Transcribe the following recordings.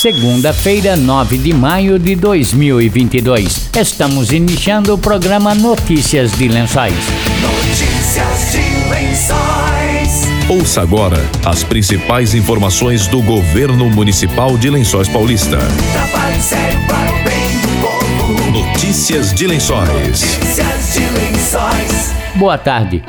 segunda-feira, 9 de maio de 2022. Estamos iniciando o programa Notícias de Lençóis. Notícias de Lençóis. Ouça agora as principais informações do governo municipal de Lençóis Paulista. Trabalho sério para o bem do povo. Notícias de Lençóis. Notícias de Lençóis. Boa tarde.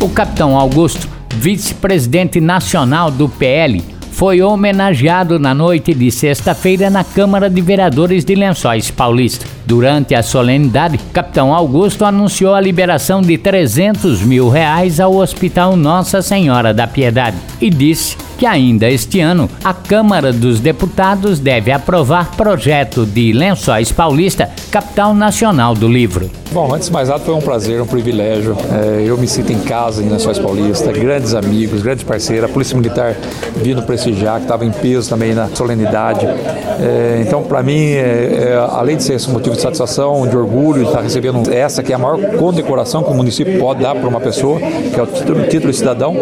O capitão Augusto, vice-presidente nacional do PL, foi homenageado na noite de sexta-feira na Câmara de Vereadores de Lençóis Paulista. Durante a solenidade, capitão Augusto anunciou a liberação de 300 mil reais ao Hospital Nossa Senhora da Piedade e disse que ainda este ano a Câmara dos Deputados deve aprovar projeto de Lençóis Paulista, capital nacional do livro. Bom, antes de mais nada, foi um prazer, um privilégio. É, eu me sinto em casa em Lençóis Paulista, grandes amigos, grandes parceiros, a Polícia Militar vindo prestigiar, que estava em peso também na solenidade. É, então, para mim, é, é, além de ser esse motivo de satisfação, de orgulho, de estar recebendo essa que é a maior condecoração que o município pode dar para uma pessoa, que é o título, título de cidadão,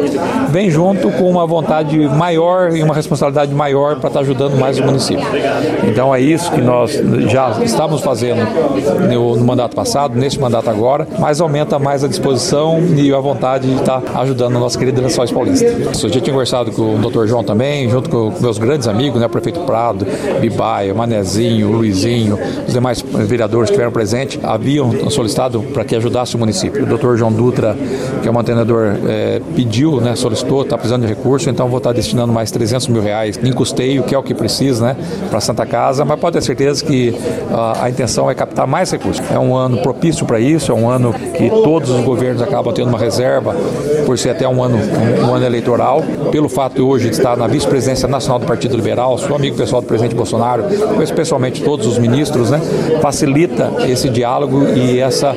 vem junto com uma vontade maior e uma responsabilidade maior para estar ajudando mais o município. Então, é isso que nós já estávamos fazendo no, no mandato passado, neste mandato agora, mas aumenta mais a disposição e a vontade de estar ajudando a nossa querida Lençóis Paulista. Eu já tinha conversado com o Dr. João também, junto com meus grandes amigos, né, o prefeito Prado, Bibaia, Manezinho, Luizinho, os demais vereadores que estiveram presentes, haviam solicitado para que ajudasse o município. O Dr. João Dutra, que é o mantenedor, é, pediu, né, solicitou, está precisando de recurso, então vou estar destinando mais 300 mil reais em custeio, que é o que precisa, né, para Santa Casa, mas pode ter certeza que a, a intenção é captar mais recursos. É um ano propício para isso, é um ano que todos os governos acabam tendo uma reserva, por ser até um ano, um, um ano eleitoral, pelo fato de hoje estar na vice-presidência nacional do Partido Liberal, sou amigo pessoal do presidente Bolsonaro, conheço pessoalmente todos os ministros, né, facilita esse diálogo e essa,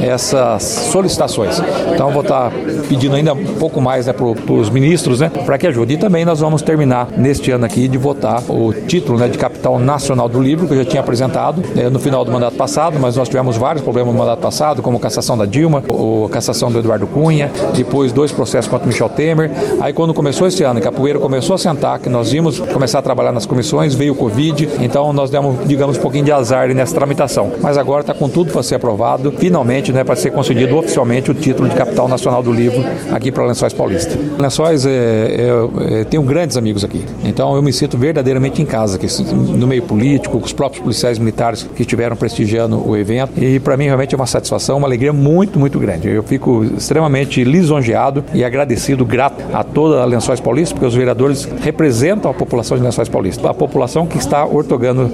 essas solicitações. Então vou estar pedindo ainda um pouco mais né, para os ministros né, para que ajude. E também nós vamos terminar neste ano aqui de votar o título né, de capital nacional do livro, que eu já tinha apresentado né, no final do mandato passado, mas nós tivemos vários problemas no mandato passado, como a cassação da Dilma, a cassação do Eduardo Cunha, depois dois processos contra Michel Temer. Aí quando começou esse ano, que a poeira começou a sentar, que nós vimos começar a trabalhar nas comissões, veio o Covid, então nós demos, digamos, um pouquinho de azar nessa tramitação. Mas agora está com tudo para ser aprovado, finalmente, né, para ser concedido oficialmente o título de capital nacional do livro aqui para Lençóis Paulista. Lençóis, é, é, é, tenho grandes amigos aqui, então eu me sinto verdadeiramente em casa, aqui, no meio político, com os próprios policiais militares que estiveram prestigiando o evento, e para mim realmente é uma satisfação, uma alegria muito, muito grande. Eu fico extremamente lisonjeado e agradecido, grato a toda a Lençóis Paulista, porque os vereadores representam a população de Lençóis Paulista, a população que está ortogando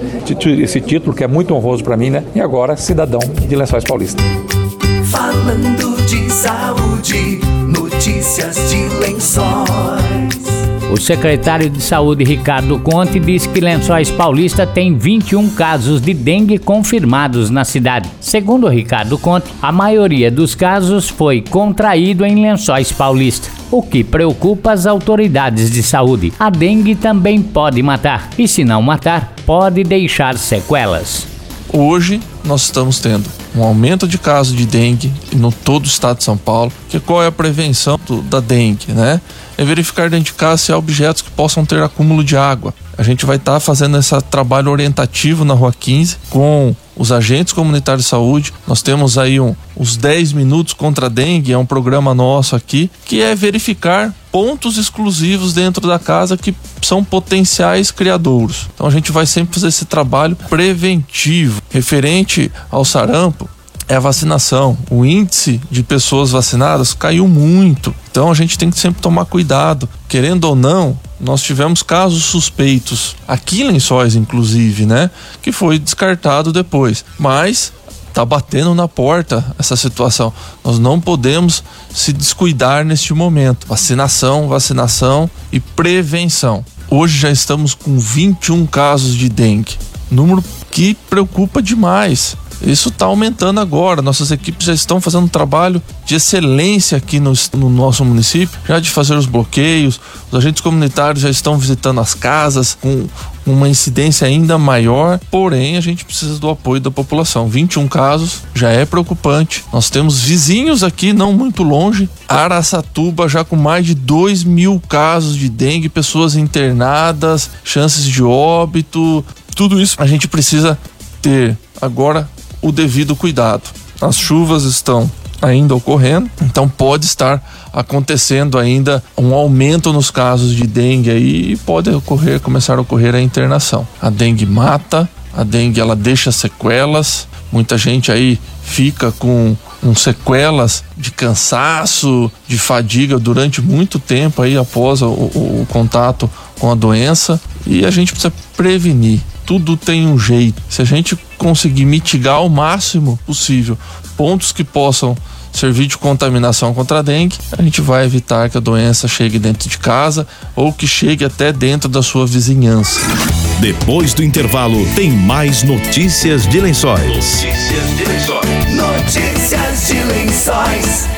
esse título, que é muito honroso para mim, né? E agora, cidadão de Lençóis Paulista. Falando de saúde, notícias de Lençóis. O secretário de Saúde Ricardo Conte diz que Lençóis Paulista tem 21 casos de dengue confirmados na cidade. Segundo Ricardo Conte, a maioria dos casos foi contraído em Lençóis Paulista, o que preocupa as autoridades de saúde. A dengue também pode matar, e se não matar, pode deixar sequelas. Hoje nós estamos tendo um aumento de casos de dengue no todo o estado de São Paulo. Que qual é a prevenção do, da dengue, né? É verificar casa se há objetos que possam ter acúmulo de água. A gente vai estar tá fazendo esse trabalho orientativo na Rua 15 com os agentes comunitários de saúde. Nós temos aí um, os 10 minutos contra a dengue, é um programa nosso aqui, que é verificar pontos exclusivos dentro da casa que são potenciais criadouros. Então a gente vai sempre fazer esse trabalho preventivo referente ao sarampo é a vacinação. O índice de pessoas vacinadas caiu muito. Então a gente tem que sempre tomar cuidado. Querendo ou não, nós tivemos casos suspeitos, aqui em Lençóis, inclusive, né? Que foi descartado depois. Mas tá batendo na porta essa situação. Nós não podemos se descuidar neste momento. Vacinação, vacinação e prevenção. Hoje já estamos com 21 casos de dengue. Número que preocupa demais. Isso está aumentando agora. Nossas equipes já estão fazendo um trabalho de excelência aqui no, no, nosso município, já de fazer os bloqueios. Os agentes comunitários já estão visitando as casas com uma incidência ainda maior, porém a gente precisa do apoio da população. 21 casos já é preocupante. Nós temos vizinhos aqui, não muito longe, Araçatuba já com mais de 2 mil casos de dengue, pessoas internadas, chances de óbito, tudo isso a gente precisa ter agora o devido cuidado. As chuvas estão ainda ocorrendo, então pode estar acontecendo ainda um aumento nos casos de dengue aí e pode ocorrer, começar a ocorrer a internação. A dengue mata, a dengue ela deixa sequelas, muita gente aí fica com um sequelas de cansaço, de fadiga durante muito tempo aí após o, o, o contato com a doença e a gente precisa prevenir. Tudo tem um jeito. Se a gente conseguir mitigar ao máximo possível pontos que possam servir de contaminação contra a dengue, a gente vai evitar que a doença chegue dentro de casa ou que chegue até dentro da sua vizinhança. Depois do intervalo, tem mais notícias de lençóis. Notícias de lençóis. Notícias de lençóis.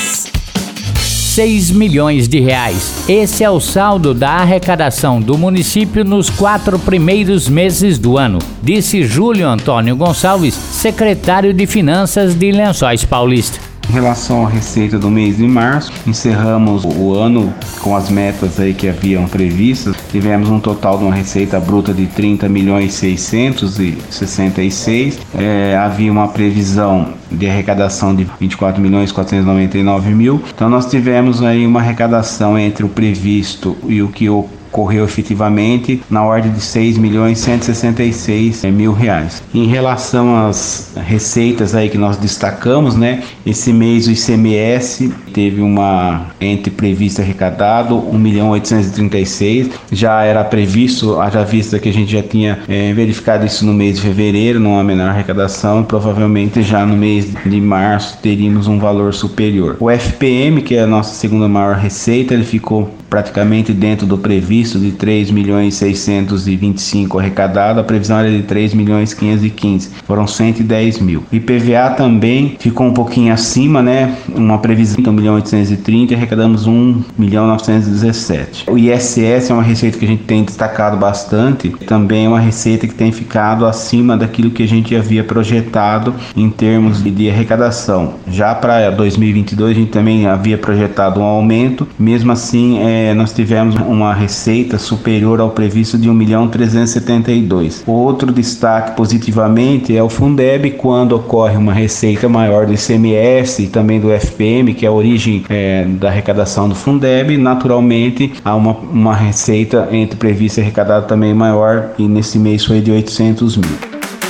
6 milhões de reais. Esse é o saldo da arrecadação do município nos quatro primeiros meses do ano, disse Júlio Antônio Gonçalves, secretário de Finanças de Lençóis Paulista. Em relação à receita do mês de março, encerramos o ano com as metas aí que haviam previstas. Tivemos um total de uma receita bruta de 30 milhões 666. É, havia uma previsão de arrecadação de 24 milhões 499 mil. Então nós tivemos aí uma arrecadação entre o previsto e o que ocorreu efetivamente na ordem de 6 milhões 166 mil reais. Em relação às receitas aí que nós destacamos, né? Esse mês o ICMS teve uma entre previsto e arrecadado 1 milhão 836, já era previsto, haja vista que a gente já tinha eh, verificado isso no mês de fevereiro, numa menor arrecadação, provavelmente já no mês de março teríamos um valor superior. O FPM, que é a nossa segunda maior receita, ele ficou praticamente dentro do previsto de 3 milhões 625 arrecadado, a previsão era de 3 milhões 515, foram 110 mil. IPVA também ficou um pouquinho acima, né? Uma previsão de 1 milhão 830 e arrecadamos 1 milhão 917. O ISS é uma receita que a gente tem destacado bastante, também é uma receita que tem ficado acima daquilo que a gente havia projetado em termos de, de arrecadação. Já para 2022 a gente também havia projetado um aumento, mesmo assim é, nós tivemos uma receita superior ao previsto de 1 milhão 372. Outro destaque positivamente é o Fundeb, quando ocorre uma receita maior do ICMS e também do FPM, que é a origem é, da arrecadação do Fundeb, naturalmente há uma, uma receita entre previsto e arrecadado também maior e nesse mês foi de 800 mil.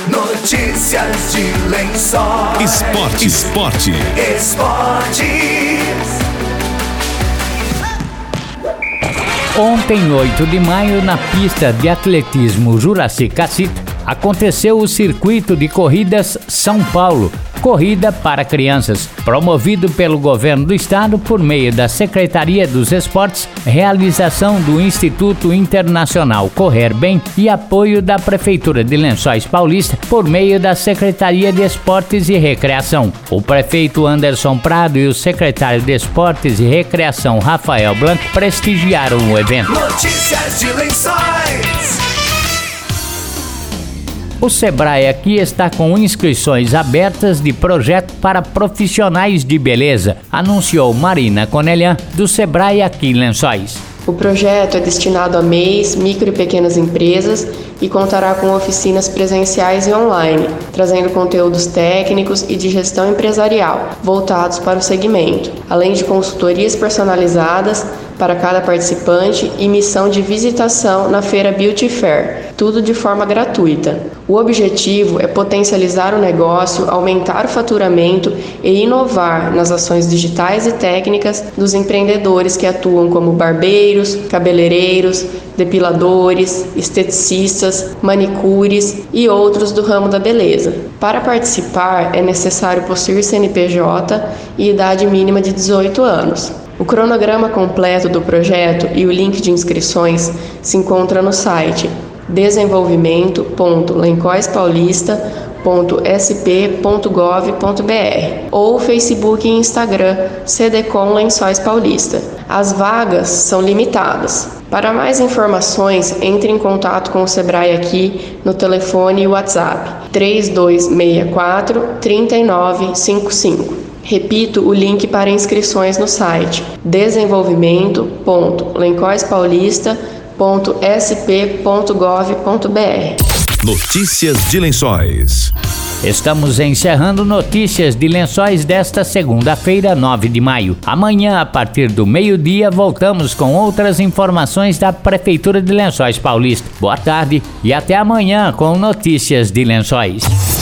Notícias de lençóis. Esporte, esporte. Esportes. Ontem, 8 de maio, na pista de atletismo Juraci Cacita, aconteceu o circuito de corridas São Paulo, corrida para crianças, promovido pelo governo do estado por meio da Secretaria dos Esportes, realização do Instituto Internacional Correr Bem e apoio da Prefeitura de Lençóis Paulista por meio da Secretaria de Esportes e Recreação. O prefeito Anderson Prado e o secretário de Esportes e Recreação Rafael Blanco prestigiaram o evento. Notícias de lençóis. O Sebrae aqui está com inscrições abertas de projeto para profissionais de beleza, anunciou Marina Conelhan, do Sebrae aqui em Lençóis. O projeto é destinado a MEIs, micro e pequenas empresas e contará com oficinas presenciais e online, trazendo conteúdos técnicos e de gestão empresarial voltados para o segmento, além de consultorias personalizadas para cada participante e missão de visitação na feira Beauty Fair, tudo de forma gratuita. O objetivo é potencializar o negócio, aumentar o faturamento e inovar nas ações digitais e técnicas dos empreendedores que atuam como barbeiros, cabeleireiros, depiladores, esteticistas, manicures e outros do ramo da beleza. Para participar, é necessário possuir CNPJ e idade mínima de 18 anos. O cronograma completo do projeto e o link de inscrições se encontra no site desenvolvimento.lencoispaulista.sp.gov.br ou Facebook e Instagram CDCom Lençóis Paulista. As vagas são limitadas. Para mais informações, entre em contato com o Sebrae aqui no telefone e WhatsApp 3264 3955. Repito o link para inscrições no site desenvolvimento.lencoispaulista.sp.gov.br. Notícias de Lençóis. Estamos encerrando notícias de lençóis desta segunda-feira, 9 de maio. Amanhã, a partir do meio-dia, voltamos com outras informações da Prefeitura de Lençóis Paulista. Boa tarde e até amanhã com notícias de lençóis.